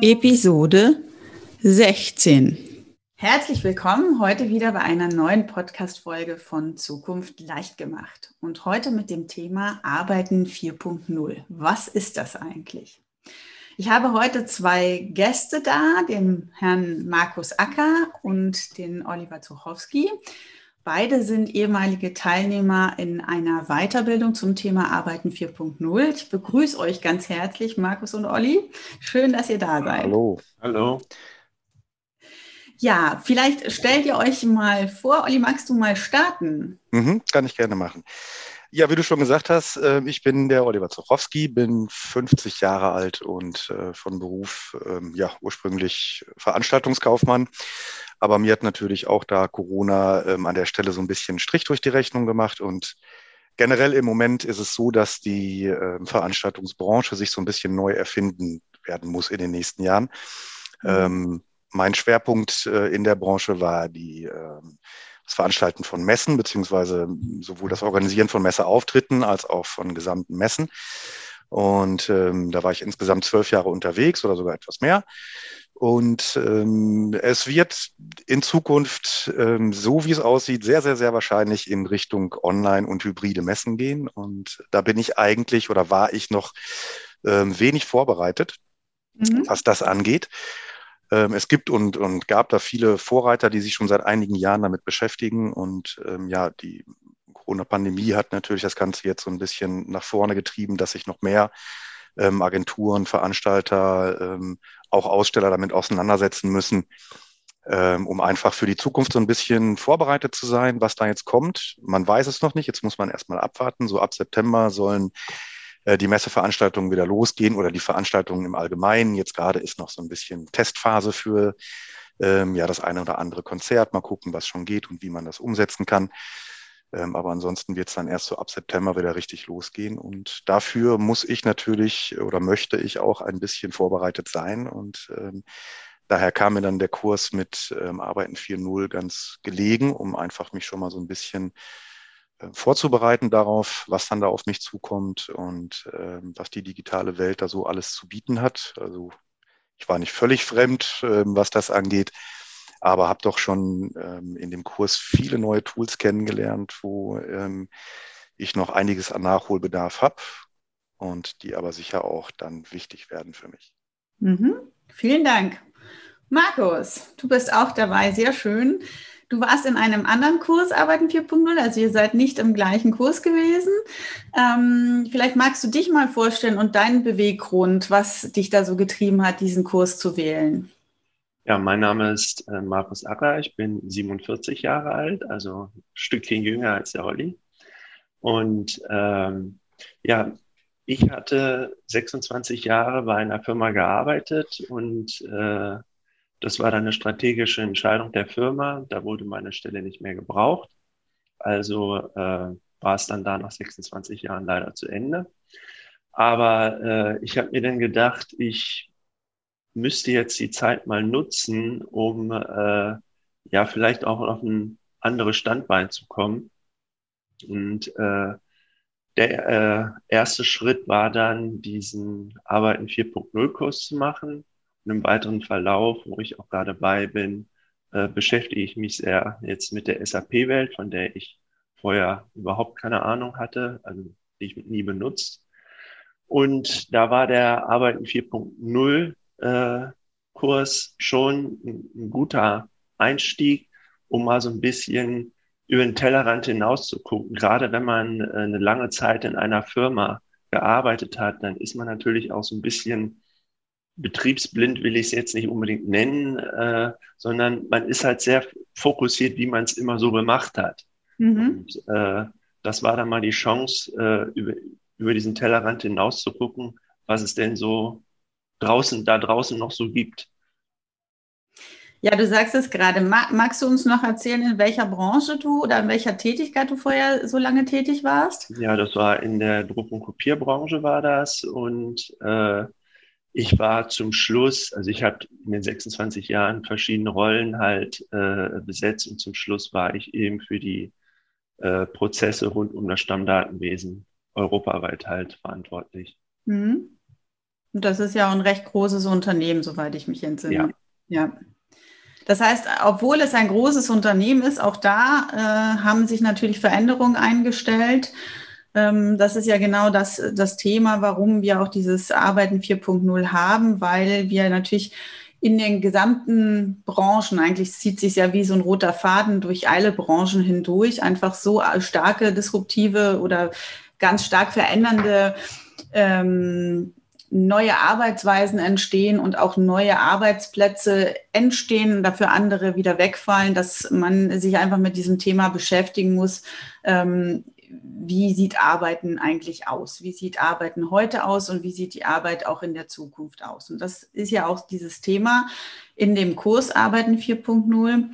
Episode 16. Herzlich willkommen heute wieder bei einer neuen Podcast-Folge von Zukunft leicht gemacht. Und heute mit dem Thema Arbeiten 4.0. Was ist das eigentlich? Ich habe heute zwei Gäste da, den Herrn Markus Acker und den Oliver Zuchowski. Beide sind ehemalige Teilnehmer in einer Weiterbildung zum Thema Arbeiten 4.0. Ich begrüße euch ganz herzlich, Markus und Olli. Schön, dass ihr da seid. Hallo. Hallo. Ja, vielleicht stellt ihr euch mal vor. Olli, magst du mal starten? Mhm, kann ich gerne machen. Ja, wie du schon gesagt hast, äh, ich bin der Oliver Zochowski, bin 50 Jahre alt und äh, von Beruf ähm, ja ursprünglich Veranstaltungskaufmann aber mir hat natürlich auch da Corona ähm, an der Stelle so ein bisschen Strich durch die Rechnung gemacht. Und generell im Moment ist es so, dass die Veranstaltungsbranche sich so ein bisschen neu erfinden werden muss in den nächsten Jahren. Mhm. Ähm, mein Schwerpunkt äh, in der Branche war die, das Veranstalten von Messen, beziehungsweise sowohl das Organisieren von Messeauftritten als auch von gesamten Messen. Und ähm, da war ich insgesamt zwölf Jahre unterwegs oder sogar etwas mehr. Und ähm, es wird in Zukunft, ähm, so wie es aussieht, sehr, sehr, sehr wahrscheinlich in Richtung Online- und hybride Messen gehen. Und da bin ich eigentlich oder war ich noch ähm, wenig vorbereitet, mhm. was das angeht. Ähm, es gibt und, und gab da viele Vorreiter, die sich schon seit einigen Jahren damit beschäftigen. Und ähm, ja, die Corona-Pandemie hat natürlich das Ganze jetzt so ein bisschen nach vorne getrieben, dass sich noch mehr ähm, Agenturen, Veranstalter, ähm, auch Aussteller damit auseinandersetzen müssen, ähm, um einfach für die Zukunft so ein bisschen vorbereitet zu sein, was da jetzt kommt. Man weiß es noch nicht, jetzt muss man erstmal abwarten. So ab September sollen die Messeveranstaltungen wieder losgehen oder die Veranstaltungen im Allgemeinen. Jetzt gerade ist noch so ein bisschen Testphase für ähm, ja das eine oder andere Konzert. Mal gucken, was schon geht und wie man das umsetzen kann. Ähm, aber ansonsten wird es dann erst so ab September wieder richtig losgehen. Und dafür muss ich natürlich oder möchte ich auch ein bisschen vorbereitet sein. Und ähm, daher kam mir dann der Kurs mit ähm, Arbeiten 4.0 ganz gelegen, um einfach mich schon mal so ein bisschen äh, vorzubereiten darauf, was dann da auf mich zukommt und äh, was die digitale Welt da so alles zu bieten hat. Also ich war nicht völlig fremd, äh, was das angeht aber habe doch schon ähm, in dem Kurs viele neue Tools kennengelernt, wo ähm, ich noch einiges an Nachholbedarf habe und die aber sicher auch dann wichtig werden für mich. Mhm. Vielen Dank. Markus, du bist auch dabei, sehr schön. Du warst in einem anderen Kurs Arbeiten 4.0, also ihr seid nicht im gleichen Kurs gewesen. Ähm, vielleicht magst du dich mal vorstellen und deinen Beweggrund, was dich da so getrieben hat, diesen Kurs zu wählen. Ja, mein Name ist äh, Markus Acker. Ich bin 47 Jahre alt, also ein Stückchen jünger als der Olli. Und ähm, ja, ich hatte 26 Jahre bei einer Firma gearbeitet und äh, das war dann eine strategische Entscheidung der Firma. Da wurde meine Stelle nicht mehr gebraucht. Also äh, war es dann da nach 26 Jahren leider zu Ende. Aber äh, ich habe mir dann gedacht, ich müsste jetzt die Zeit mal nutzen, um äh, ja vielleicht auch auf ein anderes Standbein zu kommen. Und äh, der äh, erste Schritt war dann, diesen Arbeiten 4.0 Kurs zu machen. Und im weiteren Verlauf, wo ich auch gerade bei bin, äh, beschäftige ich mich sehr jetzt mit der SAP-Welt, von der ich vorher überhaupt keine Ahnung hatte, also die ich nie benutzt. Und da war der Arbeiten 4.0 äh, Kurs schon ein, ein guter Einstieg, um mal so ein bisschen über den Tellerrand hinaus zu gucken. Gerade wenn man äh, eine lange Zeit in einer Firma gearbeitet hat, dann ist man natürlich auch so ein bisschen betriebsblind, will ich es jetzt nicht unbedingt nennen, äh, sondern man ist halt sehr fokussiert, wie man es immer so gemacht hat. Mhm. Und äh, das war dann mal die Chance, äh, über, über diesen Tellerrand hinaus zu gucken, was es denn so draußen, da draußen noch so gibt. Ja, du sagst es gerade. Magst du uns noch erzählen, in welcher Branche du oder in welcher Tätigkeit du vorher so lange tätig warst? Ja, das war in der Druck- und Kopierbranche war das und äh, ich war zum Schluss, also ich habe in den 26 Jahren verschiedene Rollen halt äh, besetzt und zum Schluss war ich eben für die äh, Prozesse rund um das Stammdatenwesen europaweit halt verantwortlich. Mhm. Und das ist ja auch ein recht großes Unternehmen, soweit ich mich entsinne. Ja. ja. Das heißt, obwohl es ein großes Unternehmen ist, auch da äh, haben sich natürlich Veränderungen eingestellt. Ähm, das ist ja genau das, das Thema, warum wir auch dieses Arbeiten 4.0 haben, weil wir natürlich in den gesamten Branchen, eigentlich zieht sich ja wie so ein roter Faden durch alle Branchen hindurch, einfach so starke disruptive oder ganz stark verändernde ähm, neue Arbeitsweisen entstehen und auch neue Arbeitsplätze entstehen, dafür andere wieder wegfallen, dass man sich einfach mit diesem Thema beschäftigen muss. Ähm, wie sieht Arbeiten eigentlich aus? Wie sieht Arbeiten heute aus und wie sieht die Arbeit auch in der Zukunft aus? Und das ist ja auch dieses Thema in dem Kurs Arbeiten 4.0.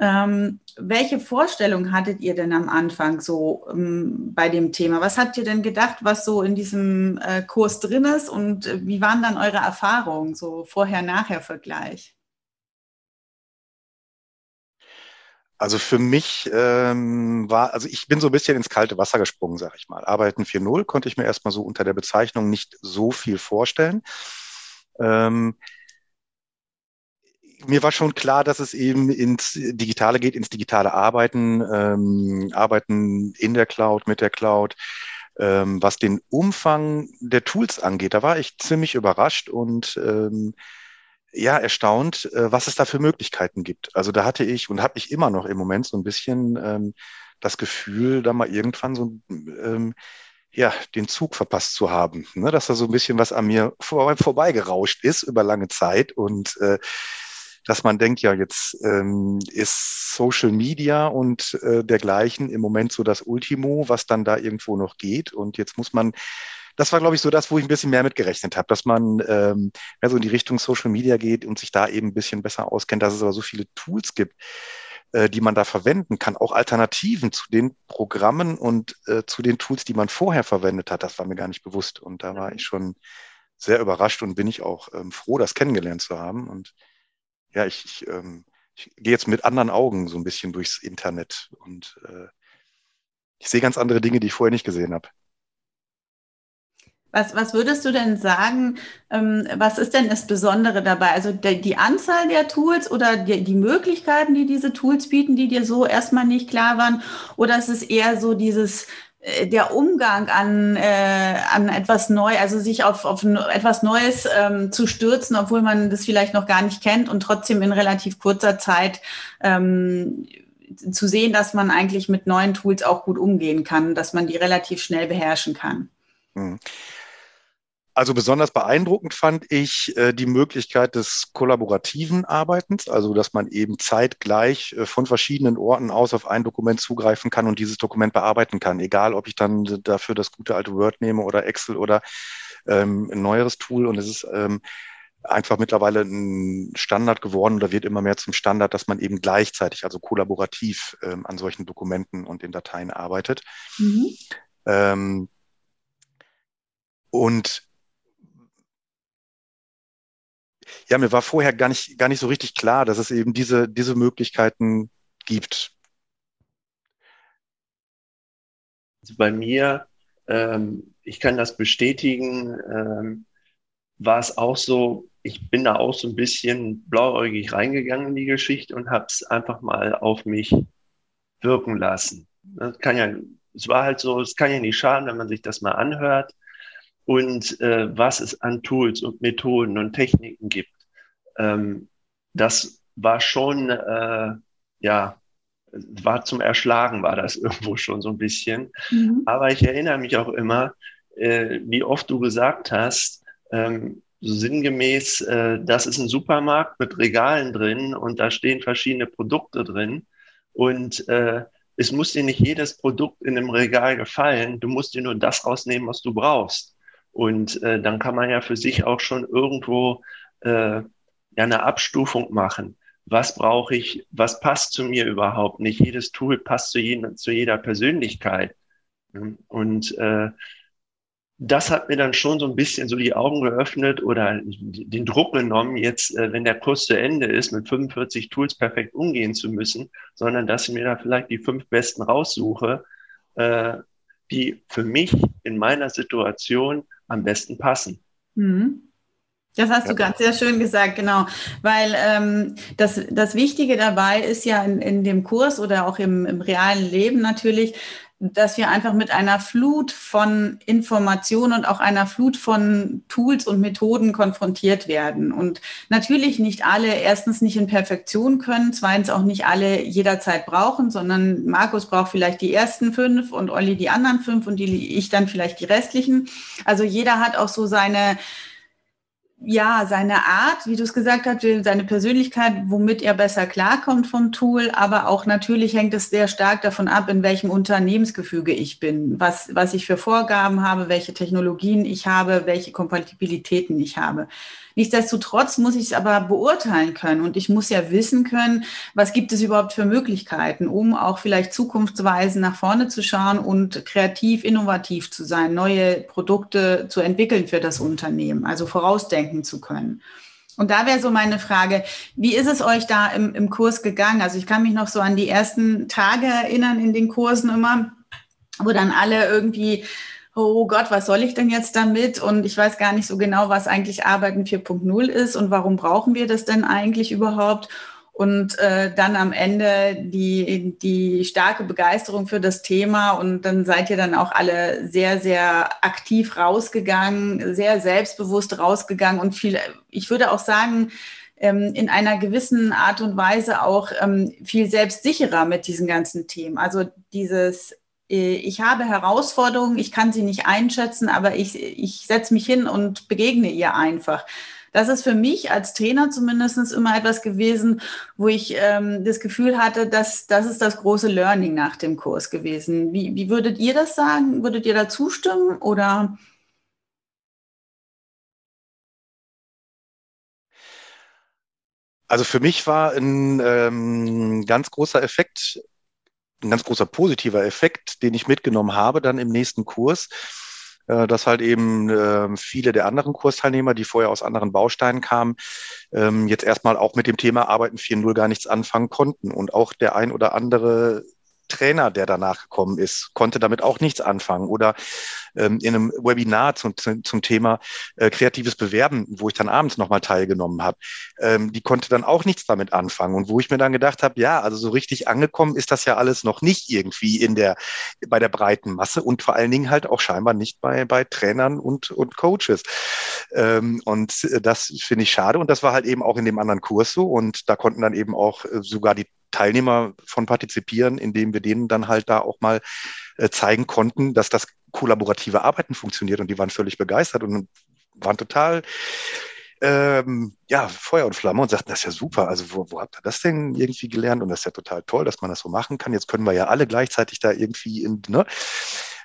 Ähm, welche Vorstellung hattet ihr denn am Anfang so ähm, bei dem Thema? Was habt ihr denn gedacht, was so in diesem äh, Kurs drin ist und äh, wie waren dann eure Erfahrungen, so Vorher-Nachher-Vergleich? Also für mich ähm, war, also ich bin so ein bisschen ins kalte Wasser gesprungen, sag ich mal. Arbeiten 4.0 konnte ich mir erstmal so unter der Bezeichnung nicht so viel vorstellen. Ähm, mir war schon klar, dass es eben ins Digitale geht, ins digitale Arbeiten, ähm, Arbeiten in der Cloud, mit der Cloud. Ähm, was den Umfang der Tools angeht, da war ich ziemlich überrascht und ähm, ja, erstaunt, äh, was es da für Möglichkeiten gibt. Also da hatte ich und habe ich immer noch im Moment so ein bisschen ähm, das Gefühl, da mal irgendwann so ähm, ja, den Zug verpasst zu haben. Ne? Dass da so ein bisschen was an mir vor, vorbeigerauscht ist über lange Zeit und äh, dass man denkt, ja, jetzt ähm, ist Social Media und äh, dergleichen im Moment so das Ultimo, was dann da irgendwo noch geht. Und jetzt muss man, das war, glaube ich, so das, wo ich ein bisschen mehr mitgerechnet habe, dass man ähm, mehr so in die Richtung Social Media geht und sich da eben ein bisschen besser auskennt, dass es aber so viele Tools gibt äh, die man da verwenden kann, auch Alternativen zu den Programmen und äh, zu den Tools, die man vorher verwendet hat, das war mir gar nicht bewusst. Und da war ich schon sehr überrascht und bin ich auch ähm, froh, das kennengelernt zu haben. Und ja, ich, ich, ähm, ich gehe jetzt mit anderen Augen so ein bisschen durchs Internet und äh, ich sehe ganz andere Dinge, die ich vorher nicht gesehen habe. Was, was würdest du denn sagen, ähm, was ist denn das Besondere dabei? Also der, die Anzahl der Tools oder die, die Möglichkeiten, die diese Tools bieten, die dir so erstmal nicht klar waren? Oder ist es eher so dieses, äh, der Umgang an, äh, an etwas neu, also sich auf, auf etwas Neues ähm, zu stürzen, obwohl man das vielleicht noch gar nicht kennt und trotzdem in relativ kurzer Zeit ähm, zu sehen, dass man eigentlich mit neuen Tools auch gut umgehen kann, dass man die relativ schnell beherrschen kann. Hm. Also besonders beeindruckend fand ich äh, die Möglichkeit des kollaborativen Arbeitens, also dass man eben zeitgleich äh, von verschiedenen Orten aus auf ein Dokument zugreifen kann und dieses Dokument bearbeiten kann, egal ob ich dann dafür das gute alte Word nehme oder Excel oder ähm, ein neueres Tool. Und es ist ähm, einfach mittlerweile ein Standard geworden oder wird immer mehr zum Standard, dass man eben gleichzeitig, also kollaborativ ähm, an solchen Dokumenten und in Dateien arbeitet. Mhm. Ähm, und ja, mir war vorher gar nicht, gar nicht so richtig klar, dass es eben diese, diese Möglichkeiten gibt. Also bei mir, ähm, ich kann das bestätigen, ähm, war es auch so, ich bin da auch so ein bisschen blauäugig reingegangen in die Geschichte und habe es einfach mal auf mich wirken lassen. Das kann ja, es war halt so, es kann ja nicht schaden, wenn man sich das mal anhört. Und äh, was es an Tools und Methoden und Techniken gibt. Ähm, das war schon, äh, ja, war zum Erschlagen, war das irgendwo schon so ein bisschen. Mhm. Aber ich erinnere mich auch immer, äh, wie oft du gesagt hast, ähm, so sinngemäß, äh, das ist ein Supermarkt mit Regalen drin und da stehen verschiedene Produkte drin. Und äh, es muss dir nicht jedes Produkt in einem Regal gefallen. Du musst dir nur das rausnehmen, was du brauchst. Und äh, dann kann man ja für sich auch schon irgendwo äh, ja eine Abstufung machen. Was brauche ich? Was passt zu mir überhaupt? Nicht jedes Tool passt zu, jedem, zu jeder Persönlichkeit. Und äh, das hat mir dann schon so ein bisschen so die Augen geöffnet oder den Druck genommen, jetzt, äh, wenn der Kurs zu Ende ist, mit 45 Tools perfekt umgehen zu müssen, sondern dass ich mir da vielleicht die fünf besten raussuche, äh, die für mich in meiner Situation am besten passen. Mhm. Das hast du ganz sehr schön gesagt, genau. Weil ähm, das, das Wichtige dabei ist ja in, in dem Kurs oder auch im, im realen Leben natürlich, dass wir einfach mit einer Flut von Informationen und auch einer Flut von Tools und Methoden konfrontiert werden. Und natürlich nicht alle erstens nicht in Perfektion können, zweitens auch nicht alle jederzeit brauchen, sondern Markus braucht vielleicht die ersten fünf und Olli die anderen fünf und die, ich dann vielleicht die restlichen. Also jeder hat auch so seine ja, seine Art, wie du es gesagt hast, seine Persönlichkeit, womit er besser klarkommt vom Tool, aber auch natürlich hängt es sehr stark davon ab, in welchem Unternehmensgefüge ich bin, was, was ich für Vorgaben habe, welche Technologien ich habe, welche Kompatibilitäten ich habe. Nichtsdestotrotz muss ich es aber beurteilen können und ich muss ja wissen können, was gibt es überhaupt für Möglichkeiten, um auch vielleicht zukunftsweisend nach vorne zu schauen und kreativ, innovativ zu sein, neue Produkte zu entwickeln für das Unternehmen, also vorausdenken zu können. Und da wäre so meine Frage, wie ist es euch da im, im Kurs gegangen? Also ich kann mich noch so an die ersten Tage erinnern in den Kursen immer, wo dann alle irgendwie oh Gott, was soll ich denn jetzt damit? Und ich weiß gar nicht so genau, was eigentlich Arbeiten 4.0 ist und warum brauchen wir das denn eigentlich überhaupt? Und äh, dann am Ende die, die starke Begeisterung für das Thema. Und dann seid ihr dann auch alle sehr, sehr aktiv rausgegangen, sehr selbstbewusst rausgegangen und viel, ich würde auch sagen, ähm, in einer gewissen Art und Weise auch ähm, viel selbstsicherer mit diesen ganzen Themen. Also dieses ich habe Herausforderungen, ich kann sie nicht einschätzen, aber ich, ich setze mich hin und begegne ihr einfach. Das ist für mich als Trainer zumindest immer etwas gewesen, wo ich ähm, das Gefühl hatte, dass das ist das große Learning nach dem Kurs gewesen. Wie, wie würdet ihr das sagen? Würdet ihr da zustimmen oder? Also für mich war ein ähm, ganz großer Effekt ein ganz großer positiver Effekt, den ich mitgenommen habe dann im nächsten Kurs, äh, dass halt eben äh, viele der anderen Kursteilnehmer, die vorher aus anderen Bausteinen kamen, ähm, jetzt erstmal auch mit dem Thema Arbeiten 4.0 gar nichts anfangen konnten. Und auch der ein oder andere Trainer, der danach gekommen ist, konnte damit auch nichts anfangen. Oder ähm, in einem Webinar zum, zum Thema äh, kreatives Bewerben, wo ich dann abends nochmal teilgenommen habe, ähm, die konnte dann auch nichts damit anfangen. Und wo ich mir dann gedacht habe, ja, also so richtig angekommen ist das ja alles noch nicht irgendwie in der, bei der breiten Masse und vor allen Dingen halt auch scheinbar nicht bei, bei Trainern und, und Coaches. Ähm, und das finde ich schade. Und das war halt eben auch in dem anderen Kurs so. Und da konnten dann eben auch äh, sogar die Teilnehmer von partizipieren, indem wir denen dann halt da auch mal äh, zeigen konnten, dass das kollaborative Arbeiten funktioniert. Und die waren völlig begeistert und waren total ähm, ja, Feuer und Flamme und sagten, das ist ja super. Also wo, wo habt ihr das denn irgendwie gelernt? Und das ist ja total toll, dass man das so machen kann. Jetzt können wir ja alle gleichzeitig da irgendwie in, ne,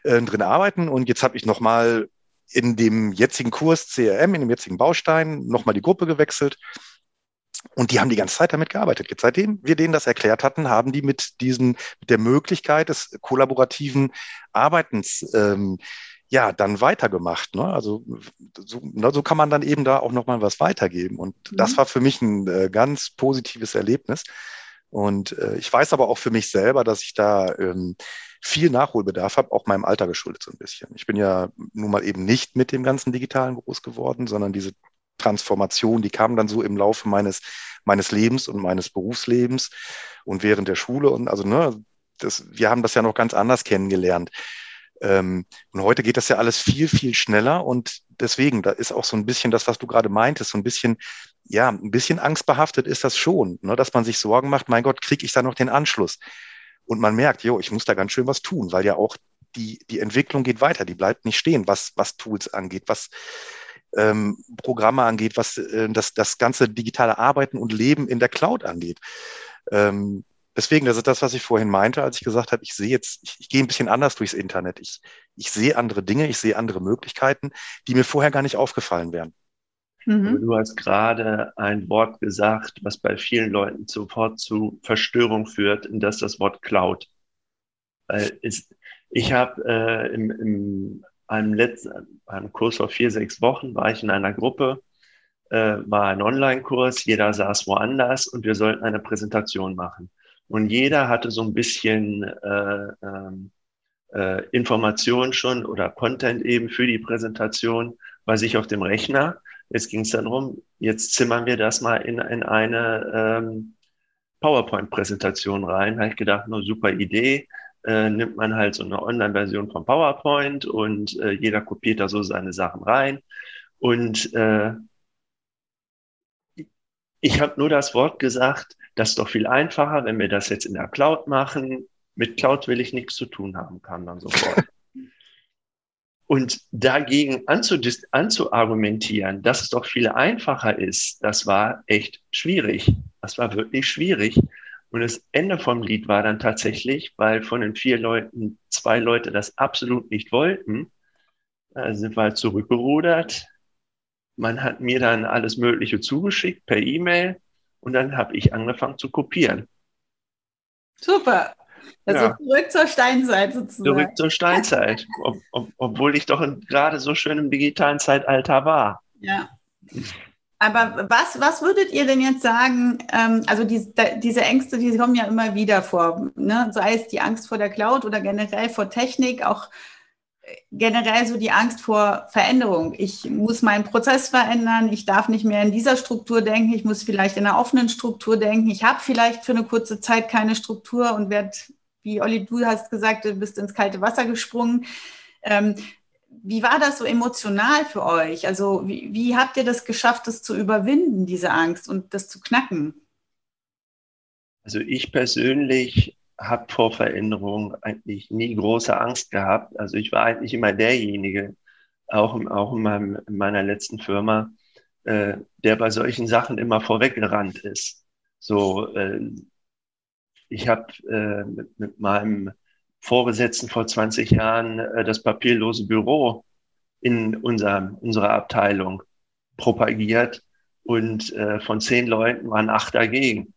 äh, drin arbeiten. Und jetzt habe ich nochmal in dem jetzigen Kurs CRM, in dem jetzigen Baustein, nochmal die Gruppe gewechselt und die haben die ganze Zeit damit gearbeitet. Jetzt, seitdem wir denen das erklärt hatten, haben die mit diesen, mit der Möglichkeit des kollaborativen Arbeitens ähm, ja dann weitergemacht. Ne? Also so, ne, so kann man dann eben da auch nochmal was weitergeben. Und mhm. das war für mich ein äh, ganz positives Erlebnis. Und äh, ich weiß aber auch für mich selber, dass ich da ähm, viel Nachholbedarf habe, auch meinem Alter geschuldet so ein bisschen. Ich bin ja nun mal eben nicht mit dem ganzen Digitalen groß geworden, sondern diese Transformation, die kam dann so im Laufe meines, meines Lebens und meines Berufslebens und während der Schule. Und also, ne, das, wir haben das ja noch ganz anders kennengelernt. Ähm, und heute geht das ja alles viel, viel schneller und deswegen, da ist auch so ein bisschen das, was du gerade meintest, so ein bisschen, ja, ein bisschen angstbehaftet ist das schon, ne, dass man sich Sorgen macht, mein Gott, kriege ich da noch den Anschluss? Und man merkt, jo, ich muss da ganz schön was tun, weil ja auch die, die Entwicklung geht weiter, die bleibt nicht stehen, was, was Tools angeht, was ähm, Programme angeht, was äh, das, das ganze digitale Arbeiten und Leben in der Cloud angeht. Ähm, deswegen, das ist das, was ich vorhin meinte, als ich gesagt habe, ich sehe jetzt, ich, ich gehe ein bisschen anders durchs Internet. Ich, ich sehe andere Dinge, ich sehe andere Möglichkeiten, die mir vorher gar nicht aufgefallen wären. Mhm. Du hast gerade ein Wort gesagt, was bei vielen Leuten sofort zu Verstörung führt, und das ist das Wort Cloud. Weil es, ich habe äh, im, im einem letzten einem Kurs vor vier, sechs Wochen war ich in einer Gruppe, äh, war ein Online-Kurs, jeder saß woanders und wir sollten eine Präsentation machen. Und jeder hatte so ein bisschen äh, ähm, äh, Information schon oder Content eben für die Präsentation bei sich auf dem Rechner. Jetzt ging es dann darum, jetzt zimmern wir das mal in, in eine ähm, PowerPoint-Präsentation rein. Habe ich gedacht, nur super Idee. Äh, nimmt man halt so eine Online-Version von PowerPoint und äh, jeder kopiert da so seine Sachen rein. Und äh, ich habe nur das Wort gesagt, das ist doch viel einfacher, wenn wir das jetzt in der Cloud machen. Mit Cloud will ich nichts zu tun haben, kam dann sofort. Und dagegen anzuargumentieren, dass es doch viel einfacher ist, das war echt schwierig. Das war wirklich schwierig. Und das Ende vom Lied war dann tatsächlich, weil von den vier Leuten zwei Leute das absolut nicht wollten, äh, sind wir halt zurückgerudert. Man hat mir dann alles Mögliche zugeschickt per E-Mail und dann habe ich angefangen zu kopieren. Super. Also ja. zurück zur Steinzeit sozusagen. Zurück zur Steinzeit, ob, ob, obwohl ich doch gerade so schön im digitalen Zeitalter war. Ja. Aber was, was würdet ihr denn jetzt sagen? Ähm, also die, diese Ängste, die kommen ja immer wieder vor. Ne? Sei es die Angst vor der Cloud oder generell vor Technik, auch generell so die Angst vor Veränderung. Ich muss meinen Prozess verändern, ich darf nicht mehr in dieser Struktur denken, ich muss vielleicht in einer offenen Struktur denken, ich habe vielleicht für eine kurze Zeit keine Struktur und werde, wie Olli, du hast gesagt, du bist ins kalte Wasser gesprungen. Ähm, wie war das so emotional für euch? Also wie, wie habt ihr das geschafft, das zu überwinden, diese Angst und das zu knacken? Also ich persönlich habe vor Veränderung eigentlich nie große Angst gehabt. Also ich war eigentlich immer derjenige, auch, auch in, meinem, in meiner letzten Firma, äh, der bei solchen Sachen immer vorweggerannt ist. So, äh, ich habe äh, mit, mit meinem Vorgesetzten vor 20 Jahren äh, das papierlose Büro in unser, unserer Abteilung propagiert und äh, von zehn Leuten waren acht dagegen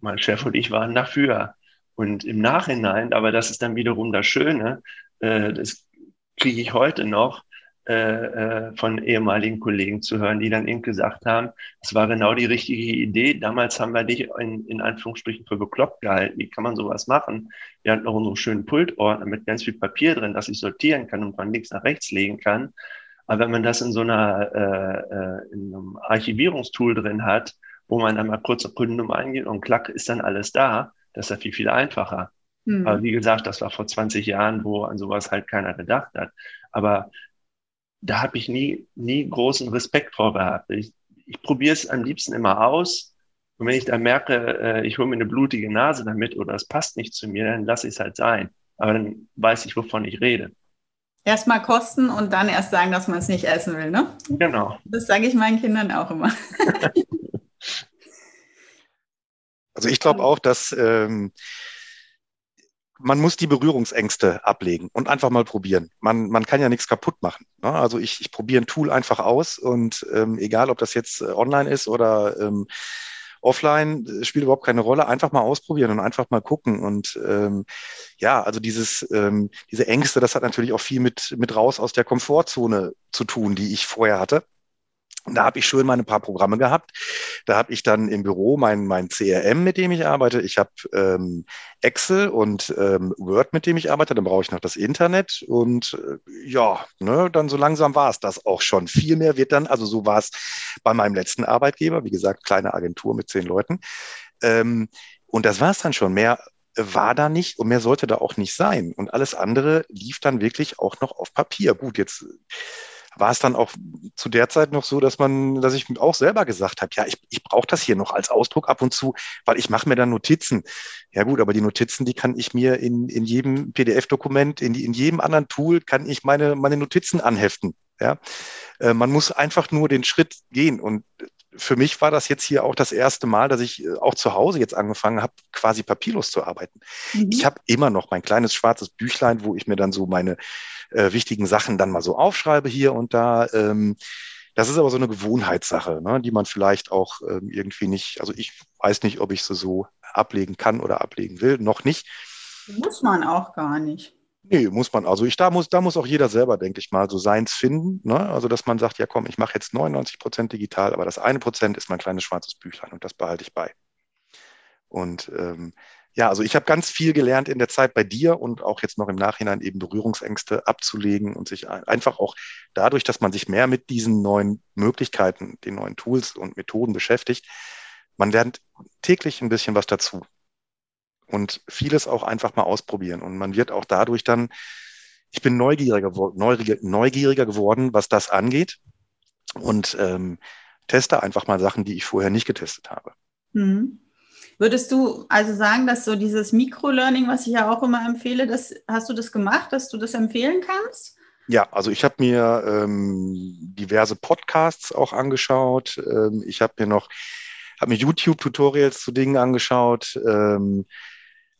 mein Chef und ich waren dafür. Und im Nachhinein, aber das ist dann wiederum das Schöne, äh, das kriege ich heute noch äh, äh, von ehemaligen Kollegen zu hören, die dann eben gesagt haben, es war genau die richtige Idee. Damals haben wir dich in, in Anführungsstrichen für bekloppt gehalten. Wie kann man sowas machen? Wir hatten noch unseren schönen Pultordner mit ganz viel Papier drin, dass ich sortieren kann und von links nach rechts legen kann. Aber wenn man das in so einer äh, äh, in einem Archivierungstool drin hat, wo man dann mal kurz auf Kundennummer eingeht und klack, ist dann alles da. Das ist ja viel, viel einfacher. Mhm. Aber wie gesagt, das war vor 20 Jahren, wo an sowas halt keiner gedacht hat. Aber da habe ich nie, nie großen Respekt vor gehabt. Ich, ich probiere es am liebsten immer aus. Und wenn ich dann merke, äh, ich hole mir eine blutige Nase damit oder es passt nicht zu mir, dann lasse ich es halt sein. Aber dann weiß ich, wovon ich rede. Erstmal kosten und dann erst sagen, dass man es nicht essen will, ne? Genau. Das sage ich meinen Kindern auch immer. Also ich glaube auch, dass ähm, man muss die Berührungsängste ablegen und einfach mal probieren. Man, man kann ja nichts kaputt machen. Ne? Also ich, ich probiere ein Tool einfach aus und ähm, egal, ob das jetzt äh, online ist oder ähm, offline, spielt überhaupt keine Rolle. Einfach mal ausprobieren und einfach mal gucken. Und ähm, ja, also dieses, ähm, diese Ängste, das hat natürlich auch viel mit, mit raus aus der Komfortzone zu tun, die ich vorher hatte. Da habe ich schön meine paar Programme gehabt. Da habe ich dann im Büro mein, mein CRM, mit dem ich arbeite. Ich habe ähm, Excel und ähm, Word, mit dem ich arbeite. Dann brauche ich noch das Internet. Und äh, ja, ne, dann so langsam war es das auch schon. Viel mehr wird dann, also so war es bei meinem letzten Arbeitgeber. Wie gesagt, kleine Agentur mit zehn Leuten. Ähm, und das war es dann schon. Mehr war da nicht und mehr sollte da auch nicht sein. Und alles andere lief dann wirklich auch noch auf Papier. Gut, jetzt war es dann auch zu der Zeit noch so, dass man, dass ich auch selber gesagt habe, ja, ich, ich brauche das hier noch als Ausdruck ab und zu, weil ich mache mir dann Notizen. Ja gut, aber die Notizen, die kann ich mir in, in jedem PDF-Dokument, in, in jedem anderen Tool, kann ich meine, meine Notizen anheften. Ja, äh, man muss einfach nur den Schritt gehen und für mich war das jetzt hier auch das erste Mal, dass ich äh, auch zu Hause jetzt angefangen habe, quasi papierlos zu arbeiten. Mhm. Ich habe immer noch mein kleines schwarzes Büchlein, wo ich mir dann so meine äh, wichtigen Sachen dann mal so aufschreibe hier und da. Ähm, das ist aber so eine Gewohnheitssache, ne, die man vielleicht auch ähm, irgendwie nicht, also ich weiß nicht, ob ich sie so ablegen kann oder ablegen will, noch nicht. Muss man auch gar nicht. Nee, muss man. Also ich, da muss, da muss auch jeder selber, denke ich mal, so seins finden. Ne? Also dass man sagt, ja komm, ich mache jetzt 99 Prozent digital, aber das eine Prozent ist mein kleines schwarzes Büchlein und das behalte ich bei. Und ähm, ja, also ich habe ganz viel gelernt in der Zeit bei dir und auch jetzt noch im Nachhinein eben Berührungsängste abzulegen und sich einfach auch dadurch, dass man sich mehr mit diesen neuen Möglichkeiten, den neuen Tools und Methoden beschäftigt, man lernt täglich ein bisschen was dazu und vieles auch einfach mal ausprobieren. Und man wird auch dadurch dann, ich bin neugieriger, neugieriger geworden, was das angeht und ähm, teste einfach mal Sachen, die ich vorher nicht getestet habe. Mhm. Würdest du also sagen, dass so dieses Mikrolearning, was ich ja auch immer empfehle, das, hast du das gemacht, dass du das empfehlen kannst? Ja, also ich habe mir ähm, diverse Podcasts auch angeschaut. Ähm, ich habe mir noch habe mir YouTube-Tutorials zu Dingen angeschaut. Ähm,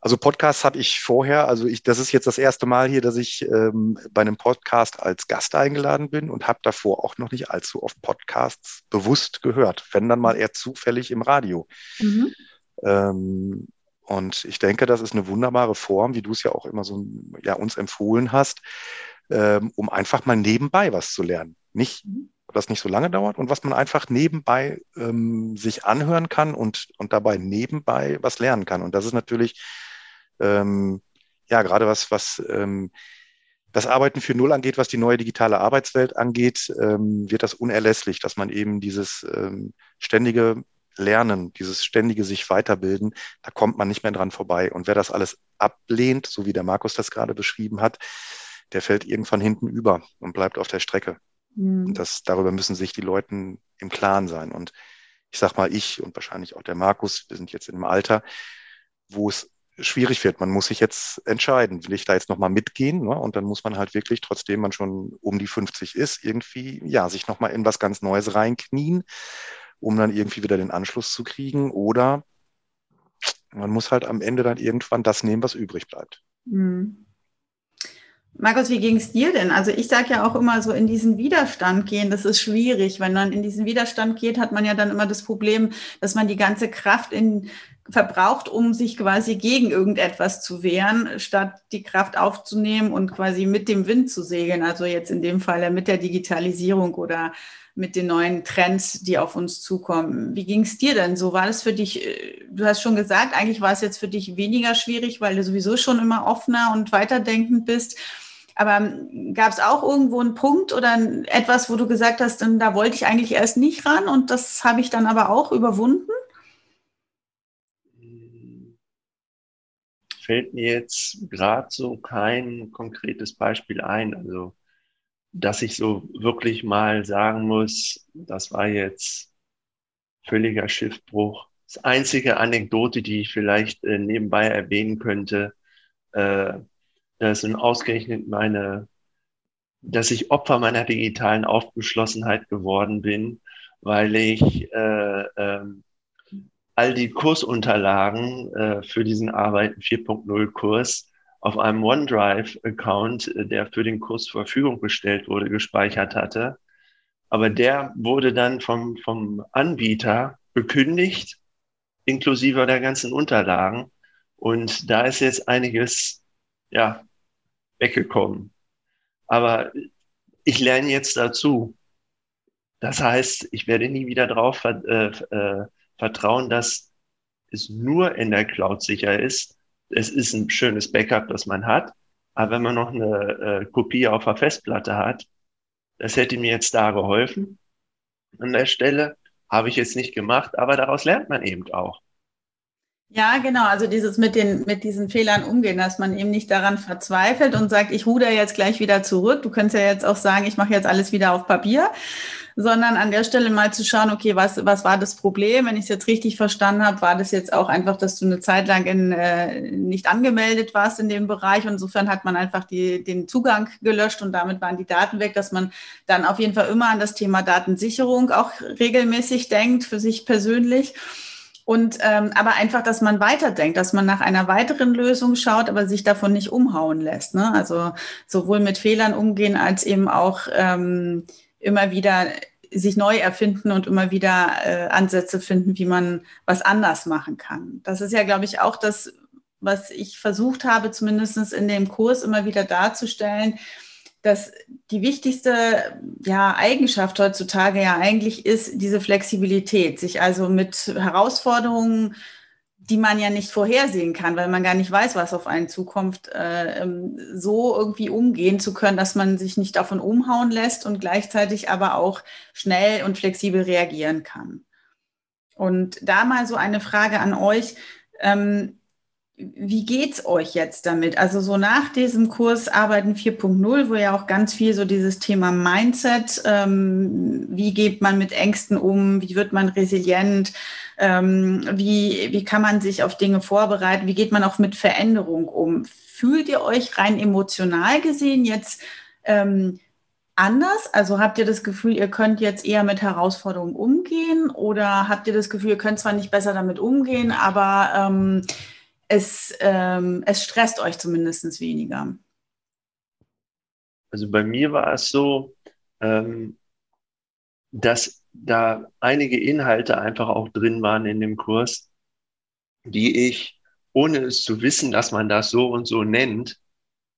also Podcasts habe ich vorher, also ich, das ist jetzt das erste Mal hier, dass ich ähm, bei einem Podcast als Gast eingeladen bin und habe davor auch noch nicht allzu oft Podcasts bewusst gehört, wenn dann mal eher zufällig im Radio. Mhm. Ähm, und ich denke, das ist eine wunderbare Form, wie du es ja auch immer so ja, uns empfohlen hast, ähm, um einfach mal nebenbei was zu lernen. Nicht, mhm. das nicht so lange dauert und was man einfach nebenbei ähm, sich anhören kann und, und dabei nebenbei was lernen kann. Und das ist natürlich ähm, ja, gerade was, was ähm, das Arbeiten für Null angeht, was die neue digitale Arbeitswelt angeht, ähm, wird das unerlässlich, dass man eben dieses ähm, ständige Lernen, dieses ständige sich weiterbilden, da kommt man nicht mehr dran vorbei. Und wer das alles ablehnt, so wie der Markus das gerade beschrieben hat, der fällt irgendwann hinten über und bleibt auf der Strecke. Mhm. Und das, darüber müssen sich die Leute im Klaren sein. Und ich sag mal, ich und wahrscheinlich auch der Markus, wir sind jetzt in einem Alter, wo es schwierig wird. Man muss sich jetzt entscheiden, will ich da jetzt nochmal mitgehen? Ne? Und dann muss man halt wirklich, trotzdem man schon um die 50 ist, irgendwie, ja, sich nochmal in was ganz Neues reinknien, um dann irgendwie wieder den Anschluss zu kriegen. Oder man muss halt am Ende dann irgendwann das nehmen, was übrig bleibt. Mhm. Markus, wie ging es dir denn? Also ich sage ja auch immer so, in diesen Widerstand gehen, das ist schwierig. Wenn man in diesen Widerstand geht, hat man ja dann immer das Problem, dass man die ganze Kraft in verbraucht, um sich quasi gegen irgendetwas zu wehren, statt die Kraft aufzunehmen und quasi mit dem Wind zu segeln. Also jetzt in dem Fall mit der Digitalisierung oder mit den neuen Trends, die auf uns zukommen. Wie ging es dir denn so? War das für dich, äh, du hast schon gesagt, eigentlich war es jetzt für dich weniger schwierig, weil du sowieso schon immer offener und weiterdenkend bist. Aber ähm, gab es auch irgendwo einen Punkt oder etwas, wo du gesagt hast, da wollte ich eigentlich erst nicht ran und das habe ich dann aber auch überwunden? Fällt mir jetzt gerade so kein konkretes Beispiel ein. Also, dass ich so wirklich mal sagen muss, das war jetzt völliger Schiffbruch. Das einzige Anekdote, die ich vielleicht äh, nebenbei erwähnen könnte, äh, das ist ausgerechnet meine, dass ich Opfer meiner digitalen Aufgeschlossenheit geworden bin, weil ich äh, ähm, all die Kursunterlagen äh, für diesen Arbeiten 4.0 Kurs auf einem OneDrive-Account, äh, der für den Kurs zur Verfügung gestellt wurde, gespeichert hatte. Aber der wurde dann vom, vom Anbieter gekündigt, inklusive der ganzen Unterlagen. Und da ist jetzt einiges, ja, weggekommen. Aber ich lerne jetzt dazu. Das heißt, ich werde nie wieder drauf äh, äh, vertrauen, dass es nur in der Cloud sicher ist. Es ist ein schönes Backup, das man hat. Aber wenn man noch eine äh, Kopie auf der Festplatte hat, das hätte mir jetzt da geholfen. An der Stelle habe ich jetzt nicht gemacht, aber daraus lernt man eben auch. Ja, genau. Also dieses mit den, mit diesen Fehlern umgehen, dass man eben nicht daran verzweifelt und sagt, ich ruder jetzt gleich wieder zurück. Du könntest ja jetzt auch sagen, ich mache jetzt alles wieder auf Papier, sondern an der Stelle mal zu schauen, okay, was, was war das Problem? Wenn ich es jetzt richtig verstanden habe, war das jetzt auch einfach, dass du eine Zeit lang in, äh, nicht angemeldet warst in dem Bereich. Und insofern hat man einfach die, den Zugang gelöscht und damit waren die Daten weg, dass man dann auf jeden Fall immer an das Thema Datensicherung auch regelmäßig denkt, für sich persönlich. Und ähm, aber einfach, dass man weiterdenkt, dass man nach einer weiteren Lösung schaut, aber sich davon nicht umhauen lässt. Ne? Also sowohl mit Fehlern umgehen als eben auch ähm, immer wieder sich neu erfinden und immer wieder äh, Ansätze finden, wie man was anders machen kann. Das ist ja, glaube ich, auch das, was ich versucht habe, zumindest in dem Kurs immer wieder darzustellen, dass die wichtigste ja, Eigenschaft heutzutage ja eigentlich ist diese Flexibilität, sich also mit Herausforderungen, die man ja nicht vorhersehen kann, weil man gar nicht weiß, was auf einen zukommt, äh, ähm, so irgendwie umgehen zu können, dass man sich nicht davon umhauen lässt und gleichzeitig aber auch schnell und flexibel reagieren kann. Und da mal so eine Frage an euch. Ähm, wie geht's euch jetzt damit? Also so nach diesem Kurs Arbeiten 4.0, wo ja auch ganz viel so dieses Thema Mindset, ähm, wie geht man mit Ängsten um, wie wird man resilient, ähm, wie, wie kann man sich auf Dinge vorbereiten, wie geht man auch mit Veränderung um? Fühlt ihr euch rein emotional gesehen jetzt ähm, anders? Also habt ihr das Gefühl, ihr könnt jetzt eher mit Herausforderungen umgehen oder habt ihr das Gefühl, ihr könnt zwar nicht besser damit umgehen, aber ähm, es, ähm, es stresst euch zumindest weniger. Also bei mir war es so, ähm, dass da einige Inhalte einfach auch drin waren in dem Kurs, die ich, ohne es zu wissen, dass man das so und so nennt,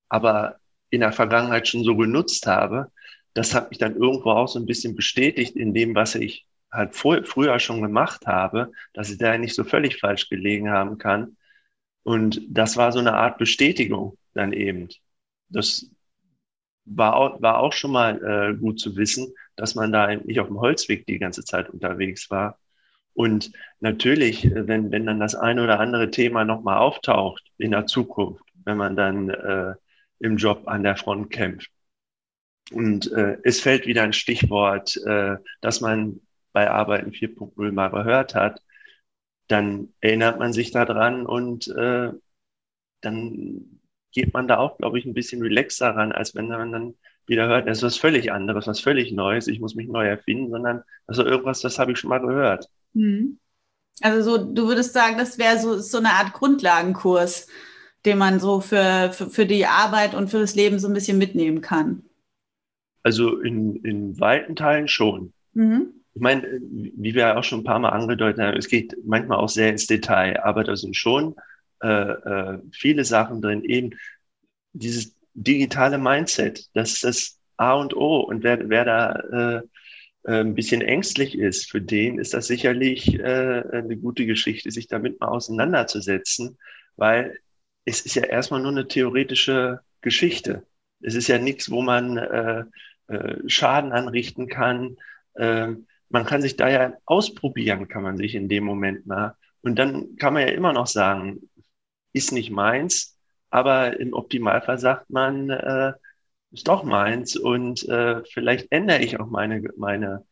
aber in der Vergangenheit schon so genutzt habe, das hat mich dann irgendwo auch so ein bisschen bestätigt in dem, was ich halt vor, früher schon gemacht habe, dass ich da nicht so völlig falsch gelegen haben kann. Und das war so eine Art Bestätigung dann eben. Das war auch, war auch schon mal äh, gut zu wissen, dass man da nicht auf dem Holzweg die ganze Zeit unterwegs war. Und natürlich, äh, wenn, wenn dann das eine oder andere Thema nochmal auftaucht in der Zukunft, wenn man dann äh, im Job an der Front kämpft. Und äh, es fällt wieder ein Stichwort, äh, das man bei Arbeiten 4.0 mal gehört hat, dann erinnert man sich daran und äh, dann geht man da auch, glaube ich, ein bisschen relaxer ran, als wenn man dann wieder hört, es ist was völlig anderes, was völlig Neues, ich muss mich neu erfinden, sondern also irgendwas, das habe ich schon mal gehört. Mhm. Also so, du würdest sagen, das wäre so, so eine Art Grundlagenkurs, den man so für, für, für die Arbeit und für das Leben so ein bisschen mitnehmen kann. Also in, in weiten Teilen schon. Mhm ich meine, wie wir auch schon ein paar Mal angedeutet haben, es geht manchmal auch sehr ins Detail, aber da sind schon äh, äh, viele Sachen drin. Eben dieses digitale Mindset, das ist das A und O. Und wer, wer da äh, äh, ein bisschen ängstlich ist, für den ist das sicherlich äh, eine gute Geschichte, sich damit mal auseinanderzusetzen, weil es ist ja erstmal nur eine theoretische Geschichte. Es ist ja nichts, wo man äh, äh, Schaden anrichten kann. Ähm, man kann sich da ja ausprobieren, kann man sich in dem Moment mal. Und dann kann man ja immer noch sagen, ist nicht meins, aber im Optimalfall sagt man, äh, ist doch meins und äh, vielleicht ändere ich auch meine, meine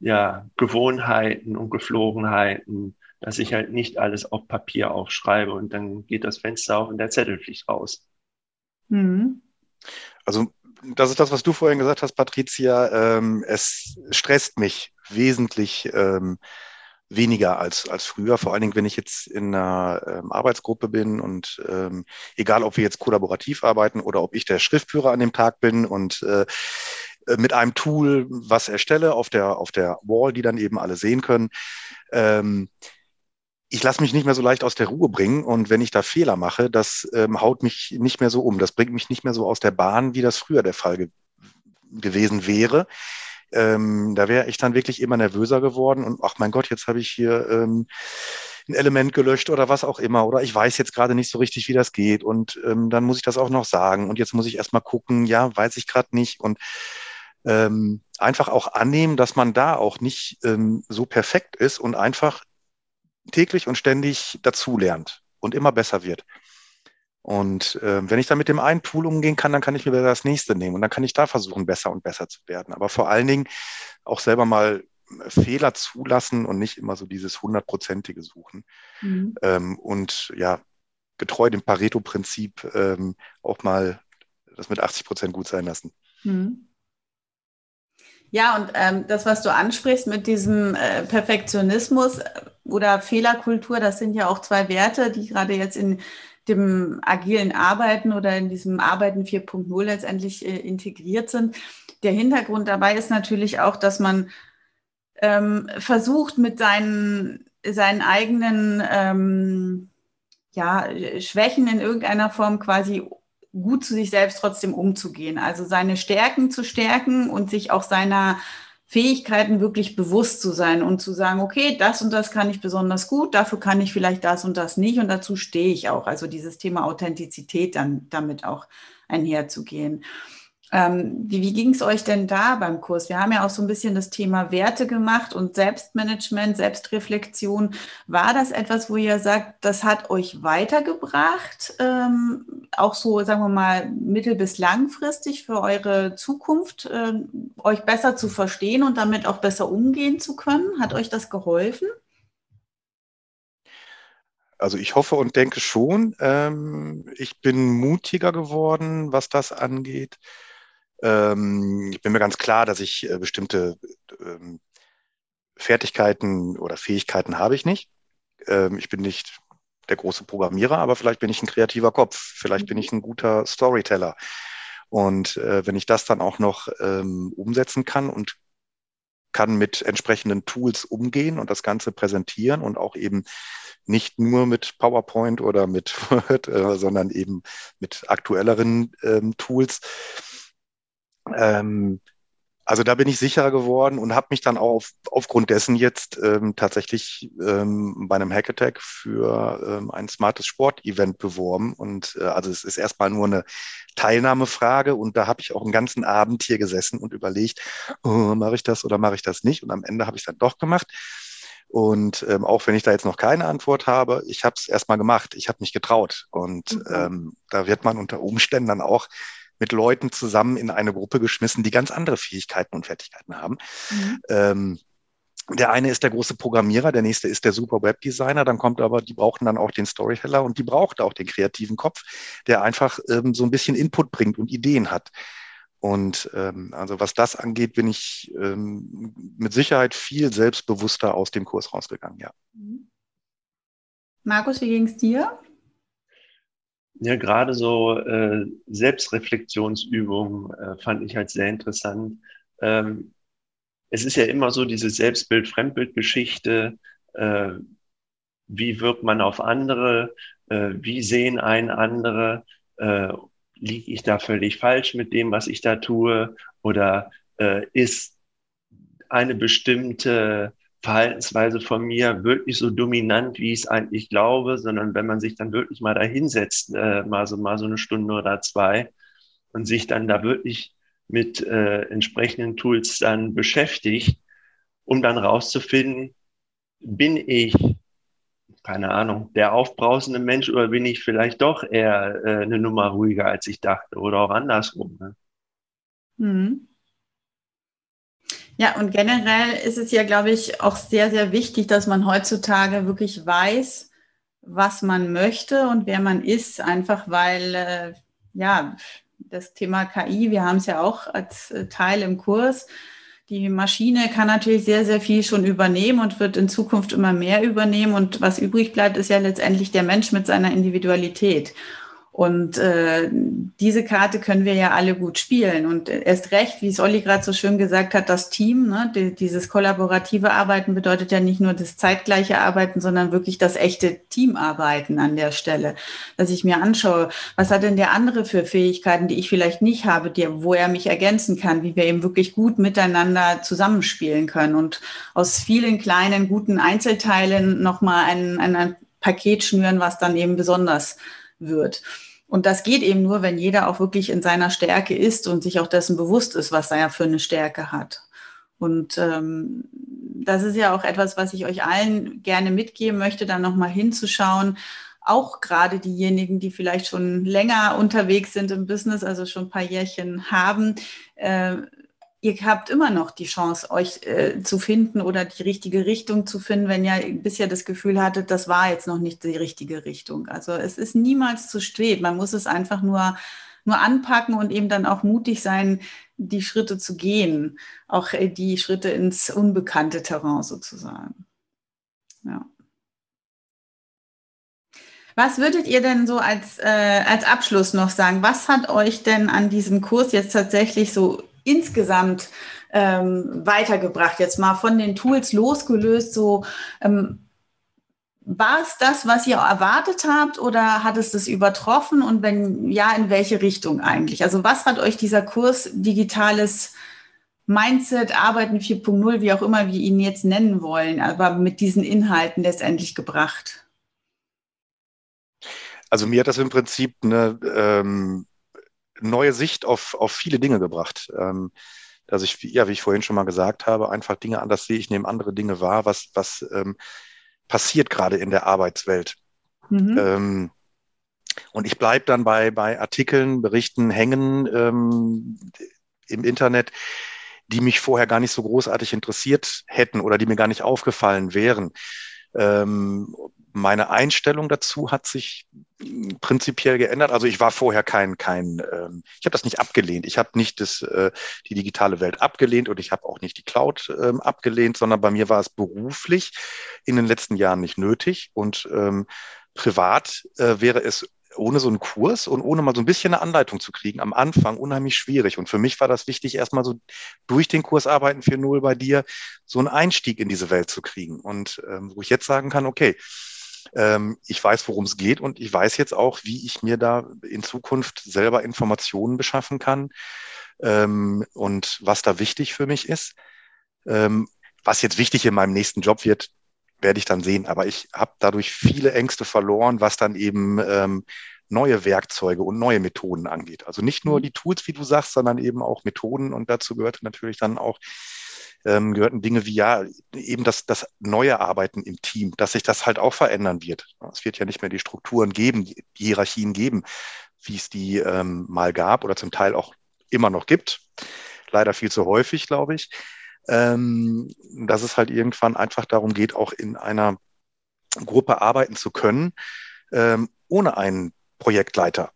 ja, Gewohnheiten und Geflogenheiten, dass ich halt nicht alles auf Papier aufschreibe und dann geht das Fenster auf und der Zettel fliegt raus. Mhm. Also das ist das, was du vorhin gesagt hast, Patricia. Ähm, es stresst mich wesentlich ähm, weniger als, als früher. Vor allen Dingen, wenn ich jetzt in einer ähm, Arbeitsgruppe bin und ähm, egal, ob wir jetzt kollaborativ arbeiten oder ob ich der Schriftführer an dem Tag bin und äh, mit einem Tool was erstelle auf der, auf der Wall, die dann eben alle sehen können. Ähm, ich lasse mich nicht mehr so leicht aus der Ruhe bringen und wenn ich da Fehler mache, das ähm, haut mich nicht mehr so um. Das bringt mich nicht mehr so aus der Bahn, wie das früher der Fall ge gewesen wäre. Ähm, da wäre ich dann wirklich immer nervöser geworden und ach mein Gott, jetzt habe ich hier ähm, ein Element gelöscht oder was auch immer oder ich weiß jetzt gerade nicht so richtig, wie das geht und ähm, dann muss ich das auch noch sagen und jetzt muss ich erstmal gucken, ja, weiß ich gerade nicht und ähm, einfach auch annehmen, dass man da auch nicht ähm, so perfekt ist und einfach täglich und ständig dazulernt und immer besser wird. Und äh, wenn ich dann mit dem einen Tool umgehen kann, dann kann ich mir das nächste nehmen und dann kann ich da versuchen, besser und besser zu werden. Aber vor allen Dingen auch selber mal Fehler zulassen und nicht immer so dieses hundertprozentige suchen. Mhm. Ähm, und ja, getreu dem Pareto-Prinzip ähm, auch mal das mit 80 Prozent gut sein lassen. Mhm. Ja, und ähm, das, was du ansprichst mit diesem äh, Perfektionismus äh, oder Fehlerkultur, das sind ja auch zwei Werte, die gerade jetzt in dem agilen Arbeiten oder in diesem Arbeiten 4.0 letztendlich äh, integriert sind. Der Hintergrund dabei ist natürlich auch, dass man ähm, versucht, mit seinen, seinen eigenen ähm, ja, Schwächen in irgendeiner Form quasi gut zu sich selbst trotzdem umzugehen. Also seine Stärken zu stärken und sich auch seiner Fähigkeiten wirklich bewusst zu sein und zu sagen, okay, das und das kann ich besonders gut, dafür kann ich vielleicht das und das nicht und dazu stehe ich auch. Also dieses Thema Authentizität dann damit auch einherzugehen. Ähm, wie wie ging es euch denn da beim Kurs? Wir haben ja auch so ein bisschen das Thema Werte gemacht und Selbstmanagement, Selbstreflexion. War das etwas, wo ihr sagt, das hat euch weitergebracht, ähm, auch so, sagen wir mal, mittel- bis langfristig für eure Zukunft, äh, euch besser zu verstehen und damit auch besser umgehen zu können? Hat euch das geholfen? Also ich hoffe und denke schon. Ähm, ich bin mutiger geworden, was das angeht. Ähm, ich bin mir ganz klar, dass ich äh, bestimmte ähm, Fertigkeiten oder Fähigkeiten habe ich nicht. Ähm, ich bin nicht der große Programmierer, aber vielleicht bin ich ein kreativer Kopf. Vielleicht bin ich ein guter Storyteller. Und äh, wenn ich das dann auch noch ähm, umsetzen kann und kann mit entsprechenden Tools umgehen und das Ganze präsentieren und auch eben nicht nur mit PowerPoint oder mit Word, äh, sondern eben mit aktuelleren ähm, Tools, ähm, also da bin ich sicherer geworden und habe mich dann auch auf, aufgrund dessen jetzt ähm, tatsächlich ähm, bei einem Hackattack für ähm, ein smartes Sportevent beworben. Und äh, also es ist erstmal nur eine Teilnahmefrage und da habe ich auch einen ganzen Abend hier gesessen und überlegt, oh, mache ich das oder mache ich das nicht? Und am Ende habe ich es dann doch gemacht. Und ähm, auch wenn ich da jetzt noch keine Antwort habe, ich habe es erstmal gemacht, ich habe mich getraut. Und mhm. ähm, da wird man unter Umständen dann auch mit Leuten zusammen in eine Gruppe geschmissen, die ganz andere Fähigkeiten und Fertigkeiten haben. Mhm. Ähm, der eine ist der große Programmierer, der nächste ist der super Webdesigner, dann kommt aber, die brauchen dann auch den Storyteller und die braucht auch den kreativen Kopf, der einfach ähm, so ein bisschen Input bringt und Ideen hat. Und ähm, also was das angeht, bin ich ähm, mit Sicherheit viel selbstbewusster aus dem Kurs rausgegangen, ja. Mhm. Markus, wie ging es dir? Ja, gerade so äh, Selbstreflexionsübungen äh, fand ich halt sehr interessant. Ähm, es ist ja immer so diese Selbstbild-Fremdbild-Geschichte. Äh, wie wirkt man auf andere? Äh, wie sehen einen andere? Äh, liege ich da völlig falsch mit dem, was ich da tue? Oder äh, ist eine bestimmte Verhaltensweise von mir wirklich so dominant, wie ich es eigentlich glaube, sondern wenn man sich dann wirklich mal da hinsetzt, äh, mal, so, mal so eine Stunde oder zwei und sich dann da wirklich mit äh, entsprechenden Tools dann beschäftigt, um dann rauszufinden, bin ich, keine Ahnung, der aufbrausende Mensch oder bin ich vielleicht doch eher äh, eine Nummer ruhiger, als ich dachte oder auch andersrum. Ne? Mhm. Ja, und generell ist es ja, glaube ich, auch sehr, sehr wichtig, dass man heutzutage wirklich weiß, was man möchte und wer man ist, einfach weil, äh, ja, das Thema KI, wir haben es ja auch als äh, Teil im Kurs. Die Maschine kann natürlich sehr, sehr viel schon übernehmen und wird in Zukunft immer mehr übernehmen. Und was übrig bleibt, ist ja letztendlich der Mensch mit seiner Individualität. Und äh, diese Karte können wir ja alle gut spielen. Und erst recht, wie es Olli gerade so schön gesagt hat, das Team, ne, die, dieses kollaborative Arbeiten bedeutet ja nicht nur das zeitgleiche Arbeiten, sondern wirklich das echte Teamarbeiten an der Stelle. Dass ich mir anschaue, was hat denn der andere für Fähigkeiten, die ich vielleicht nicht habe, die, wo er mich ergänzen kann, wie wir eben wirklich gut miteinander zusammenspielen können und aus vielen kleinen, guten Einzelteilen nochmal ein, ein Paket schnüren, was dann eben besonders wird. Und das geht eben nur, wenn jeder auch wirklich in seiner Stärke ist und sich auch dessen bewusst ist, was er für eine Stärke hat. Und ähm, das ist ja auch etwas, was ich euch allen gerne mitgeben möchte, da nochmal hinzuschauen. Auch gerade diejenigen, die vielleicht schon länger unterwegs sind im Business, also schon ein paar Jährchen haben. Äh, ihr habt immer noch die Chance, euch äh, zu finden oder die richtige Richtung zu finden, wenn ihr bisher das Gefühl hattet, das war jetzt noch nicht die richtige Richtung. Also es ist niemals zu spät. Man muss es einfach nur, nur anpacken und eben dann auch mutig sein, die Schritte zu gehen. Auch äh, die Schritte ins unbekannte Terrain sozusagen. Ja. Was würdet ihr denn so als, äh, als Abschluss noch sagen? Was hat euch denn an diesem Kurs jetzt tatsächlich so insgesamt ähm, weitergebracht? Jetzt mal von den Tools losgelöst, so ähm, war es das, was ihr erwartet habt oder hat es das übertroffen und wenn ja, in welche Richtung eigentlich? Also was hat euch dieser Kurs digitales Mindset, Arbeiten 4.0, wie auch immer wir ihn jetzt nennen wollen, aber mit diesen Inhalten letztendlich gebracht? Also mir hat das im Prinzip eine ähm, neue Sicht auf, auf viele Dinge gebracht. Ähm, dass ich, ja, wie ich vorhin schon mal gesagt habe, einfach Dinge anders sehe, ich nehme andere Dinge wahr, was, was ähm, passiert gerade in der Arbeitswelt. Mhm. Ähm, und ich bleibe dann bei, bei Artikeln, Berichten hängen ähm, im Internet, die mich vorher gar nicht so großartig interessiert hätten oder die mir gar nicht aufgefallen wären. Ähm, meine Einstellung dazu hat sich prinzipiell geändert. Also ich war vorher kein, kein, ähm, ich habe das nicht abgelehnt. Ich habe nicht das, äh, die digitale Welt abgelehnt und ich habe auch nicht die Cloud ähm, abgelehnt, sondern bei mir war es beruflich in den letzten Jahren nicht nötig und ähm, privat äh, wäre es ohne so einen Kurs und ohne mal so ein bisschen eine Anleitung zu kriegen, am Anfang unheimlich schwierig. Und für mich war das wichtig, erstmal so durch den Kurs Arbeiten 4.0 bei dir so einen Einstieg in diese Welt zu kriegen. Und ähm, wo ich jetzt sagen kann, okay, ähm, ich weiß, worum es geht und ich weiß jetzt auch, wie ich mir da in Zukunft selber Informationen beschaffen kann ähm, und was da wichtig für mich ist. Ähm, was jetzt wichtig in meinem nächsten Job wird, werde ich dann sehen. Aber ich habe dadurch viele Ängste verloren, was dann eben ähm, neue Werkzeuge und neue Methoden angeht. Also nicht nur mhm. die Tools, wie du sagst, sondern eben auch Methoden. Und dazu gehört natürlich dann auch ähm, gehörten Dinge wie ja eben das, das neue Arbeiten im Team, dass sich das halt auch verändern wird. Es wird ja nicht mehr die Strukturen geben, die Hierarchien geben, wie es die ähm, mal gab oder zum Teil auch immer noch gibt. Leider viel zu häufig, glaube ich. Ähm, dass es halt irgendwann einfach darum geht, auch in einer Gruppe arbeiten zu können, ähm, ohne einen Projektleiter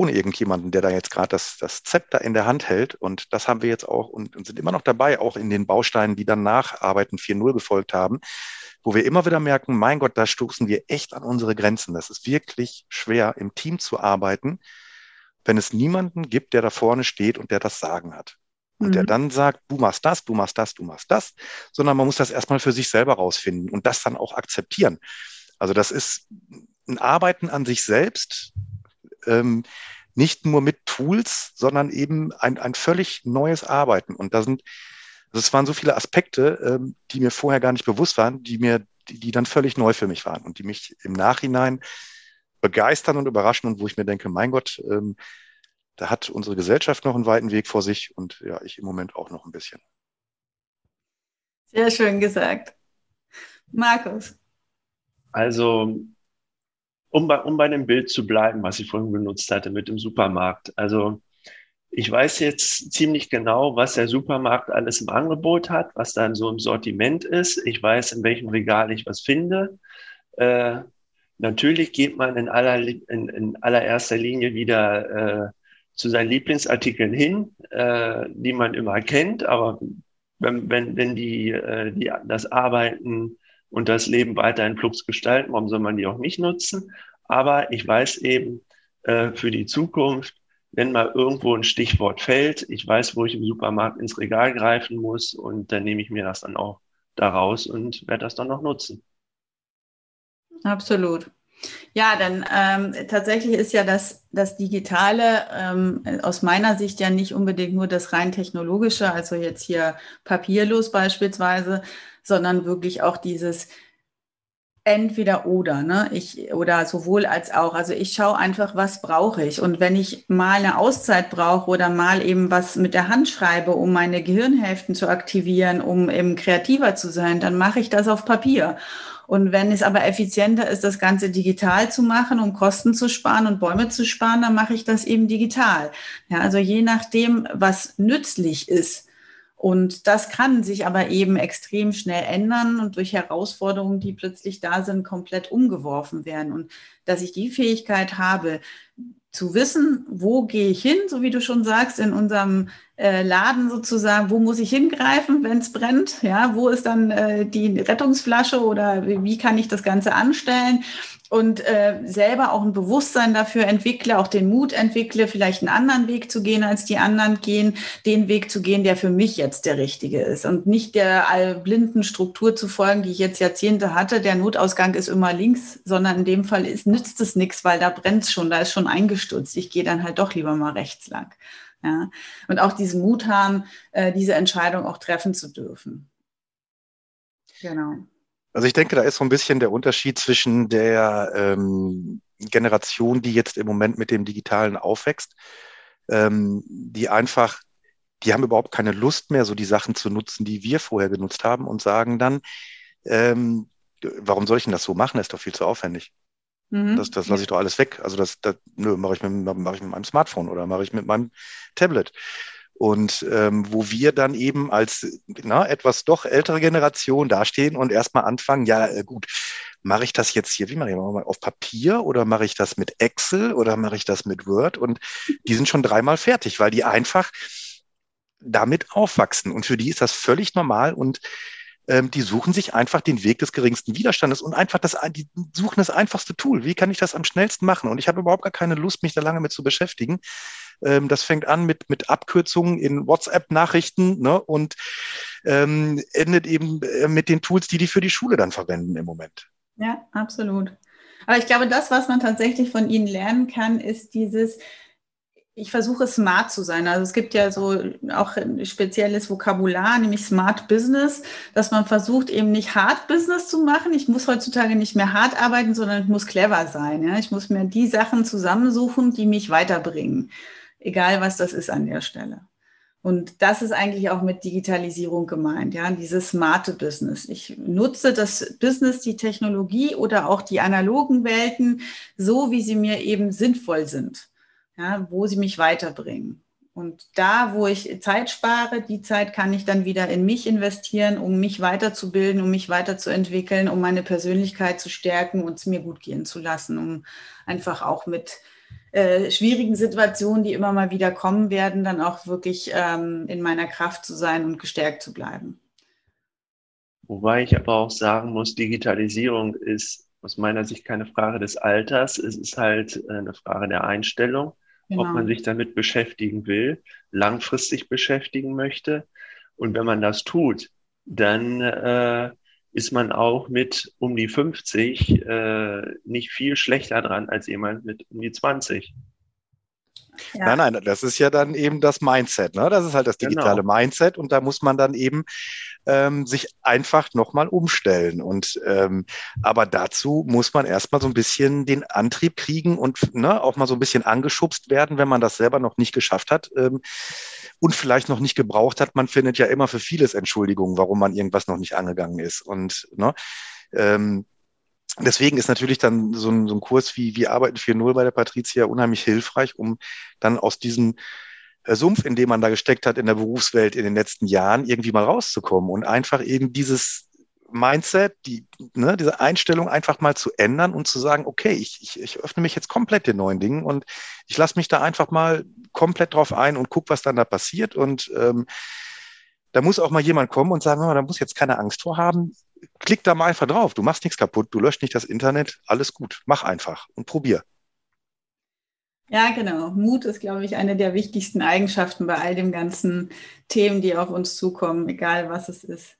ohne irgendjemanden, der da jetzt gerade das, das Zepter in der Hand hält. Und das haben wir jetzt auch und, und sind immer noch dabei, auch in den Bausteinen, die dann nach Arbeiten 4.0 gefolgt haben, wo wir immer wieder merken, mein Gott, da stoßen wir echt an unsere Grenzen. Das ist wirklich schwer, im Team zu arbeiten, wenn es niemanden gibt, der da vorne steht und der das Sagen hat. Und mhm. der dann sagt, du machst das, du machst das, du machst das, sondern man muss das erstmal für sich selber rausfinden und das dann auch akzeptieren. Also das ist ein Arbeiten an sich selbst, ähm, nicht nur mit Tools, sondern eben ein, ein völlig neues Arbeiten. Und da sind, also es waren so viele Aspekte, ähm, die mir vorher gar nicht bewusst waren, die mir, die, die dann völlig neu für mich waren und die mich im Nachhinein begeistern und überraschen und wo ich mir denke, mein Gott, ähm, da hat unsere Gesellschaft noch einen weiten Weg vor sich und ja, ich im Moment auch noch ein bisschen. Sehr schön gesagt. Markus. Also um bei, um bei dem Bild zu bleiben, was ich vorhin benutzt hatte mit dem Supermarkt. Also ich weiß jetzt ziemlich genau, was der Supermarkt alles im Angebot hat, was dann so im Sortiment ist. Ich weiß, in welchem Regal ich was finde. Äh, natürlich geht man in, aller, in, in allererster Linie wieder äh, zu seinen Lieblingsartikeln hin, äh, die man immer kennt. Aber wenn, wenn, wenn die, äh, die das Arbeiten und das Leben weiterhin Flux gestalten. Warum soll man die auch nicht nutzen? Aber ich weiß eben äh, für die Zukunft, wenn mal irgendwo ein Stichwort fällt, ich weiß, wo ich im Supermarkt ins Regal greifen muss und dann nehme ich mir das dann auch daraus und werde das dann noch nutzen. Absolut. Ja, denn ähm, tatsächlich ist ja das, das Digitale ähm, aus meiner Sicht ja nicht unbedingt nur das rein technologische, also jetzt hier papierlos beispielsweise, sondern wirklich auch dieses entweder oder, ne? Ich oder sowohl als auch. Also ich schaue einfach, was brauche ich. Und wenn ich mal eine Auszeit brauche oder mal eben was mit der Hand schreibe, um meine Gehirnhälften zu aktivieren, um eben kreativer zu sein, dann mache ich das auf Papier. Und wenn es aber effizienter ist, das Ganze digital zu machen, um Kosten zu sparen und Bäume zu sparen, dann mache ich das eben digital. Ja, also je nachdem, was nützlich ist, und das kann sich aber eben extrem schnell ändern und durch Herausforderungen, die plötzlich da sind, komplett umgeworfen werden. Und dass ich die Fähigkeit habe, zu wissen, wo gehe ich hin, so wie du schon sagst, in unserem äh, Laden sozusagen, wo muss ich hingreifen, wenn es brennt, ja, wo ist dann äh, die Rettungsflasche oder wie, wie kann ich das Ganze anstellen und äh, selber auch ein Bewusstsein dafür entwickle, auch den Mut entwickle, vielleicht einen anderen Weg zu gehen, als die anderen gehen, den Weg zu gehen, der für mich jetzt der richtige ist und nicht der blinden Struktur zu folgen, die ich jetzt Jahrzehnte hatte. Der Notausgang ist immer links, sondern in dem Fall ist, nützt es nichts, weil da brennt schon, da ist schon eingestürzt. Ich gehe dann halt doch lieber mal rechts lang. Ja? Und auch diesen Mut haben, äh, diese Entscheidung auch treffen zu dürfen. Genau. Also ich denke, da ist so ein bisschen der Unterschied zwischen der ähm, Generation, die jetzt im Moment mit dem Digitalen aufwächst, ähm, die einfach, die haben überhaupt keine Lust mehr, so die Sachen zu nutzen, die wir vorher genutzt haben und sagen dann, ähm, warum soll ich denn das so machen? Das ist doch viel zu aufwendig. Mhm. Das, das lasse ich doch alles weg. Also das, das nö, mache ich, mit, mach ich mit meinem Smartphone oder mache ich mit meinem Tablet. Und ähm, wo wir dann eben als na, etwas doch ältere Generation dastehen und erstmal anfangen, ja äh, gut, mache ich das jetzt hier, wie mache ich das, auf Papier oder mache ich das mit Excel oder mache ich das mit Word? Und die sind schon dreimal fertig, weil die einfach damit aufwachsen. Und für die ist das völlig normal und ähm, die suchen sich einfach den Weg des geringsten Widerstandes und einfach das, die suchen das einfachste Tool. Wie kann ich das am schnellsten machen? Und ich habe überhaupt gar keine Lust, mich da lange mit zu beschäftigen. Ähm, das fängt an mit, mit Abkürzungen in WhatsApp-Nachrichten ne, und ähm, endet eben äh, mit den Tools, die die für die Schule dann verwenden im Moment. Ja, absolut. Aber ich glaube, das, was man tatsächlich von ihnen lernen kann, ist dieses, ich versuche smart zu sein. Also es gibt ja so auch ein spezielles Vokabular, nämlich Smart Business, dass man versucht eben nicht Hard Business zu machen. Ich muss heutzutage nicht mehr hart arbeiten, sondern ich muss clever sein. Ja? Ich muss mir die Sachen zusammensuchen, die mich weiterbringen. Egal was das ist an der Stelle. Und das ist eigentlich auch mit Digitalisierung gemeint, ja, dieses smarte Business. Ich nutze das Business, die Technologie oder auch die analogen Welten so, wie sie mir eben sinnvoll sind ja, wo sie mich weiterbringen. Und da, wo ich Zeit spare, die Zeit kann ich dann wieder in mich investieren, um mich weiterzubilden, um mich weiterzuentwickeln, um meine Persönlichkeit zu stärken und es mir gut gehen zu lassen, um einfach auch mit äh, schwierigen Situationen, die immer mal wieder kommen werden, dann auch wirklich ähm, in meiner Kraft zu sein und gestärkt zu bleiben. Wobei ich aber auch sagen muss, Digitalisierung ist aus meiner Sicht keine Frage des Alters, es ist halt äh, eine Frage der Einstellung genau. ob man sich damit beschäftigen will, langfristig beschäftigen möchte. Und wenn man das tut, dann äh, ist man auch mit um die 50 äh, nicht viel schlechter dran als jemand mit um die 20. Ja. Nein, nein, das ist ja dann eben das Mindset. Ne? Das ist halt das digitale genau. Mindset und da muss man dann eben ähm, sich einfach nochmal umstellen. Und ähm, aber dazu muss man erstmal so ein bisschen den Antrieb kriegen und ne, auch mal so ein bisschen angeschubst werden, wenn man das selber noch nicht geschafft hat. Ähm, und vielleicht noch nicht gebraucht hat. Man findet ja immer für vieles Entschuldigungen, warum man irgendwas noch nicht angegangen ist. Und ne, ähm, deswegen ist natürlich dann so ein, so ein Kurs wie, wie Arbeiten 4.0 bei der Patricia unheimlich hilfreich, um dann aus diesem äh, Sumpf, in dem man da gesteckt hat in der Berufswelt in den letzten Jahren, irgendwie mal rauszukommen und einfach eben dieses Mindset, die, ne, diese Einstellung einfach mal zu ändern und zu sagen, okay, ich, ich, ich öffne mich jetzt komplett den neuen Dingen und ich lasse mich da einfach mal komplett drauf ein und guck, was dann da passiert. Und ähm, da muss auch mal jemand kommen und sagen, da muss jetzt keine Angst vor haben klick da mal einfach drauf. Du machst nichts kaputt, du löscht nicht das Internet, alles gut. Mach einfach und probier. Ja, genau. Mut ist, glaube ich, eine der wichtigsten Eigenschaften bei all den ganzen Themen, die auf uns zukommen, egal was es ist.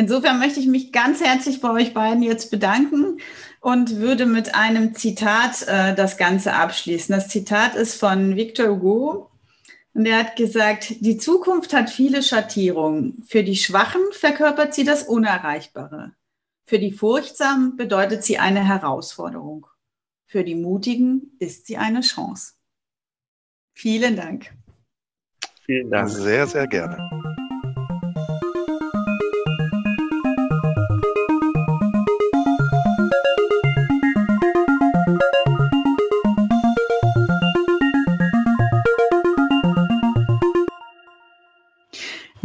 Insofern möchte ich mich ganz herzlich bei euch beiden jetzt bedanken und würde mit einem Zitat äh, das Ganze abschließen. Das Zitat ist von Victor Hugo und er hat gesagt, die Zukunft hat viele Schattierungen. Für die Schwachen verkörpert sie das Unerreichbare. Für die Furchtsamen bedeutet sie eine Herausforderung. Für die Mutigen ist sie eine Chance. Vielen Dank. Vielen Dank. Sehr, sehr gerne.